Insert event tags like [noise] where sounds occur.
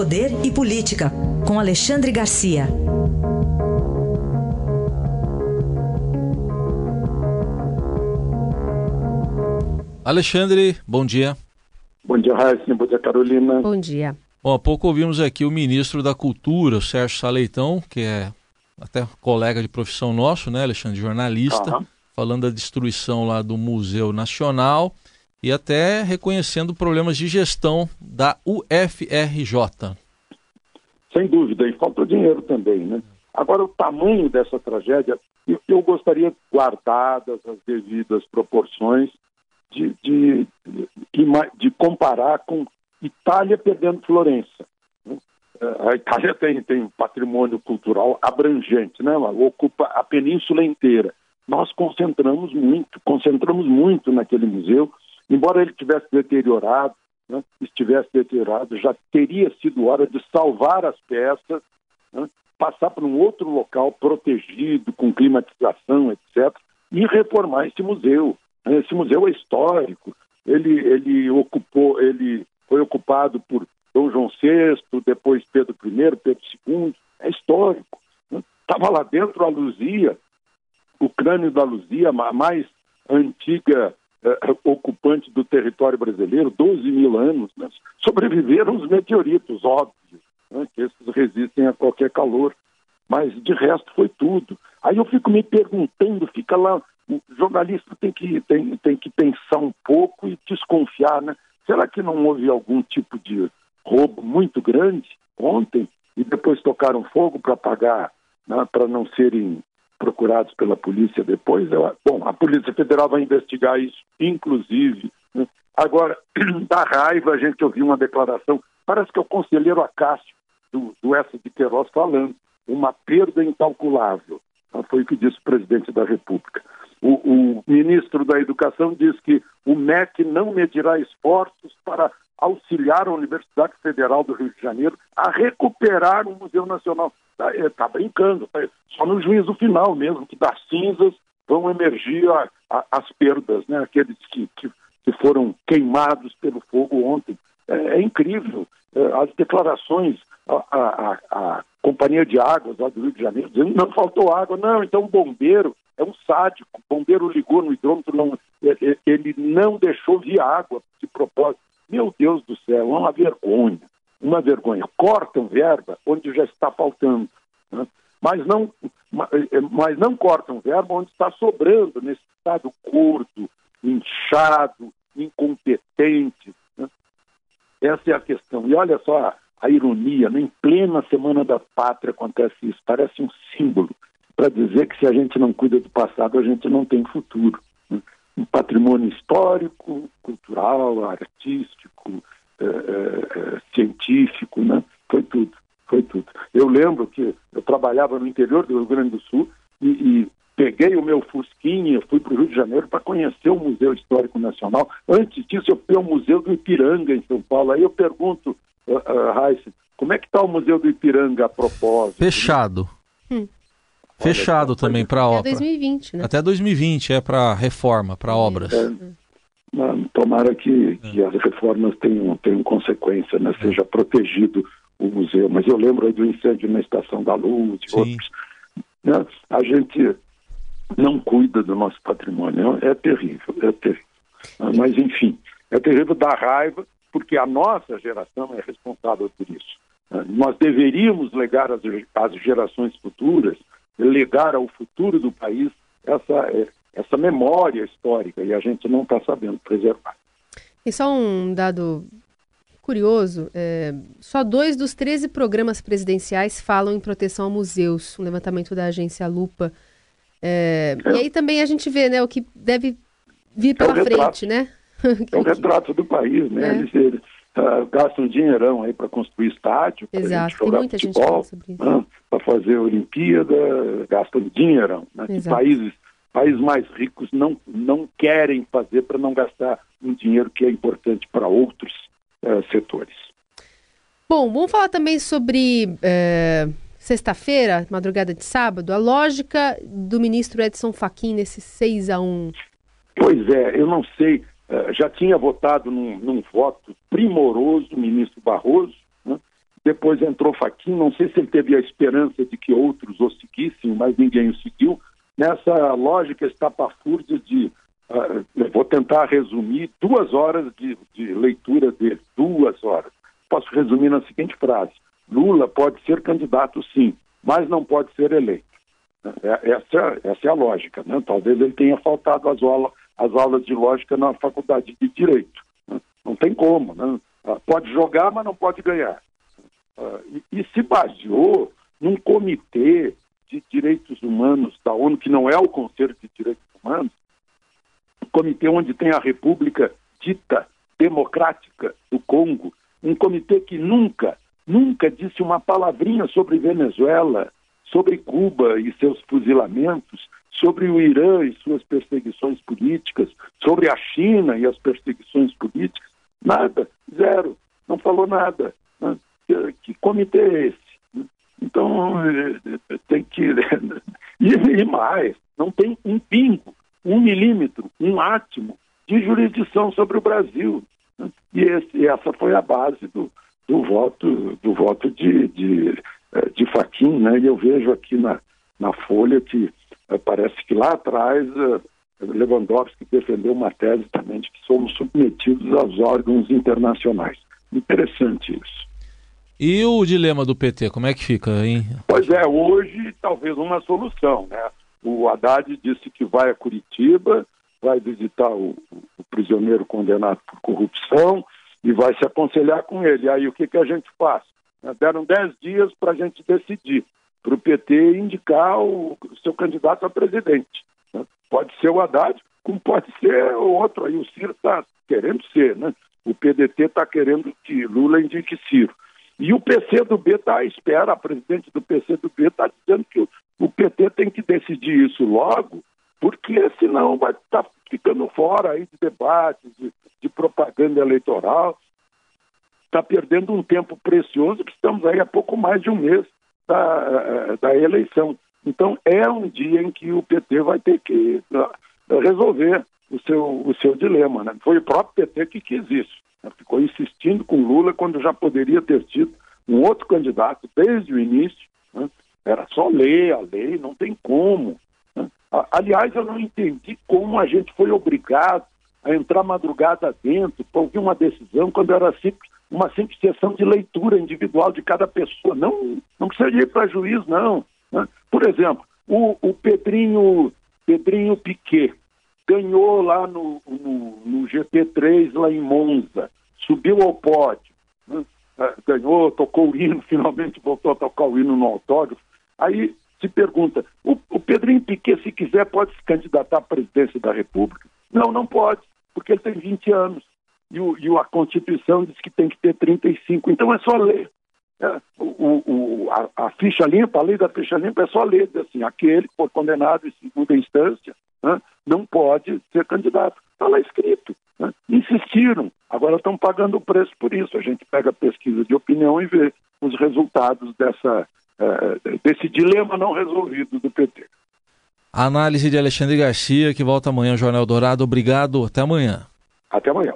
Poder e Política, com Alexandre Garcia. Alexandre, bom dia. Bom dia, Raíssa. Bom dia, Carolina. Bom dia. Bom, há pouco ouvimos aqui o ministro da Cultura, o Sérgio Saleitão, que é até colega de profissão nosso, né, Alexandre, jornalista, uhum. falando da destruição lá do Museu Nacional e até reconhecendo problemas de gestão da UFRJ. Sem dúvida, e falta dinheiro também, né? Agora, o tamanho dessa tragédia, eu, eu gostaria, guardadas as devidas proporções, de, de, de, de comparar com Itália perdendo Florença. Né? A Itália tem, tem patrimônio cultural abrangente, né? Ela ocupa a península inteira. Nós concentramos muito, concentramos muito naquele museu, embora ele tivesse deteriorado, né? estivesse deteriorado, já teria sido hora de salvar as peças, né? passar para um outro local protegido, com climatização, etc., e reformar esse museu. Esse museu é histórico. Ele, ele ocupou, ele foi ocupado por Dom João VI, depois Pedro I, Pedro II. É histórico. Estava lá dentro a Luzia, o crânio da Luzia, a mais antiga eh, ocupante do território brasileiro, 12 mil anos. Né? Sobreviveram os meteoritos, óbvio, né? que esses resistem a qualquer calor. Mas de resto foi tudo. Aí eu fico me perguntando, fica lá o jornalista tem que, tem, tem que pensar um pouco e desconfiar, né? Será que não houve algum tipo de roubo muito grande ontem e depois tocaram fogo para apagar, né, para não serem procurados pela polícia depois? Bom, a Polícia Federal vai investigar isso, inclusive. Né? Agora, [clears throat] da raiva, a gente ouviu uma declaração, parece que é o conselheiro Acácio, do, do S. de Queiroz, falando, uma perda incalculável. Foi o que disse o presidente da República. O, o, ministro da Educação diz que o MEC não medirá esforços para auxiliar a Universidade Federal do Rio de Janeiro a recuperar o Museu Nacional. Está é, tá brincando, tá, só no juízo final mesmo, que das cinzas vão emergir a, a, as perdas, né? aqueles que, que, que, foram queimados pelo fogo ontem. É, é incrível. É, as declarações, a, a, a, Companhia de Águas lá do Rio de Janeiro, dizendo não faltou água. Não, então o bombeiro é um sádico. O bombeiro ligou no hidrômetro, não, ele não deixou vir água de propósito. Meu Deus do céu, é uma vergonha. Uma vergonha. Cortam verba onde já está faltando. Né? Mas, não, mas não cortam verba onde está sobrando, nesse estado curto, inchado, incompetente. Né? Essa é a questão. E olha só a ironia, né? em plena Semana da Pátria acontece isso. Parece um símbolo para dizer que se a gente não cuida do passado, a gente não tem futuro. Né? Um patrimônio histórico, cultural, artístico, científico, né? foi tudo, foi tudo. Eu lembro que eu trabalhava no interior do Rio Grande do Sul e, e peguei o meu Fusquinha, fui para o Rio de Janeiro para conhecer o Museu Histórico Nacional. Antes disso, eu fui ao Museu do Ipiranga, em São Paulo. Aí eu pergunto, uh, uh, como é que está o Museu do Ipiranga a propósito? Fechado. Hum. Fechado também para obra. Até 2020, né? Até 2020 é para reforma, para obras. É, tomara que, que, as reformas tenham, tenham consequência, né? seja protegido o museu. Mas eu lembro do incêndio na Estação da Luz e outros. Né? A gente não cuida do nosso patrimônio. É terrível, é terrível. Mas, enfim, é terrível dar raiva, porque a nossa geração é responsável por isso. Nós deveríamos legar às, gerações futuras legar ao futuro do país essa, é, essa memória histórica e a gente não está sabendo preservar. E só um dado curioso, é, só dois dos 13 programas presidenciais falam em proteção a museus, um levantamento da agência Lupa. É, é. E aí também a gente vê né, o que deve vir pela é frente, né? É o [laughs] retrato do país, né? Eles, eles uh, gastam dinheirão aí para construir estádio, para jogar muita futebol, né? para fazer Olimpíada, gastam dinheirão. Né? países, países mais ricos não, não querem fazer para não gastar um dinheiro que é importante para outros uh, setores. Bom, vamos falar também sobre uh, sexta-feira, madrugada de sábado, a lógica do ministro Edson Fachin nesse 6 a 1 Pois é, eu não sei eh, já tinha votado num, num voto primoroso o ministro Barroso, né? depois entrou Faquim, não sei se ele teve a esperança de que outros o seguissem, mas ninguém o seguiu, nessa lógica estapafúrdia de, uh, vou tentar resumir, duas horas de, de leitura dele, duas horas. Posso resumir na seguinte frase, Lula pode ser candidato sim, mas não pode ser eleito. É, essa, essa é a lógica. Né? Talvez ele tenha faltado as, aulas, as aulas de lógica na faculdade de Direito. Né? Não tem como. Né? Ah, pode jogar, mas não pode ganhar. Ah, e, e se baseou num comitê de direitos humanos da ONU, que não é o Conselho de Direitos Humanos, um comitê onde tem a República dita democrática do Congo, um comitê que nunca, nunca disse uma palavrinha sobre Venezuela, sobre Cuba e seus fuzilamentos, sobre o Irã e suas perseguições políticas, sobre a China e as perseguições políticas, nada, zero, não falou nada. Né? Que, que, comitê é esse? Então, eh, tem que. [laughs] e, mais, não tem um pingo, um milímetro, um átimo de jurisdição sobre o Brasil. E esse, essa foi a base do, do voto, do voto de, de eh, de Faquin, né? E eu vejo aqui na, na Folha que uh, parece que lá atrás Lewandowski defendeu uma tese também de que somos submetidos aos órgãos internacionais. Interessante isso. E o dilema do PT, como é que fica, hein? Pois é, hoje talvez uma solução, né? O Haddad disse que vai a Curitiba, vai visitar o, o prisioneiro condenado por corrupção e vai se aconselhar com ele. Aí o que, que a gente faz? Né? Deram dez dias para a gente decidir, para o PT indicar o, o, seu candidato a presidente. Né? Pode ser o Haddad, como pode ser o outro. Aí o Ciro está querendo ser, né? O PDT está querendo que Lula indique Ciro. E o PC do B está à espera, a presidente do PC do B está dizendo que o PT tem que decidir isso logo, porque senão vai estar tá ficando fora aí de debates, de, de propaganda eleitoral está perdendo um tempo precioso, que estamos aí há pouco mais de um mês da, eh, da eleição. Então, é um dia em que o PT vai ter que eh, resolver o seu, o seu dilema. Né? Foi o próprio PT que quis isso. Né? Ficou insistindo com Lula quando já poderia ter tido um outro candidato desde o início. Né? Era só ler a lei, não tem como. Né? Aliás, eu não entendi como a gente foi obrigado a entrar madrugada dentro para ouvir uma decisão quando era simples uma simples sessão de leitura individual de cada pessoa. Não, não precisa ir para juiz, não. Né? Por exemplo, o, o Pedrinho, Pedrinho Piquet ganhou lá no, no, no, GP3, lá em Monza, subiu ao pódio, né? Ah, ganhou, tocou o hino, [laughs] finalmente voltou a tocar o hino no autógrafo. Aí se pergunta, o, o Pedrinho Piquet, se quiser, pode se candidatar à presidência da República? Não, não pode, porque ele tem 20 anos e, o, e a Constituição diz que tem que ter 35. Então é só ler. É, o, o, a, a, ficha limpa, a lei da ficha limpa é só ler, assim, aquele que for condenado em segunda instância né, não pode ser candidato. Está lá escrito. Né? Insistiram, agora estão pagando o preço por isso. A gente pega a pesquisa de opinião e vê os resultados dessa, é, desse dilema não resolvido do PT. Análise de Alexandre Garcia, que volta amanhã ao Jornal Dourado. Obrigado, até amanhã. Até amanhã.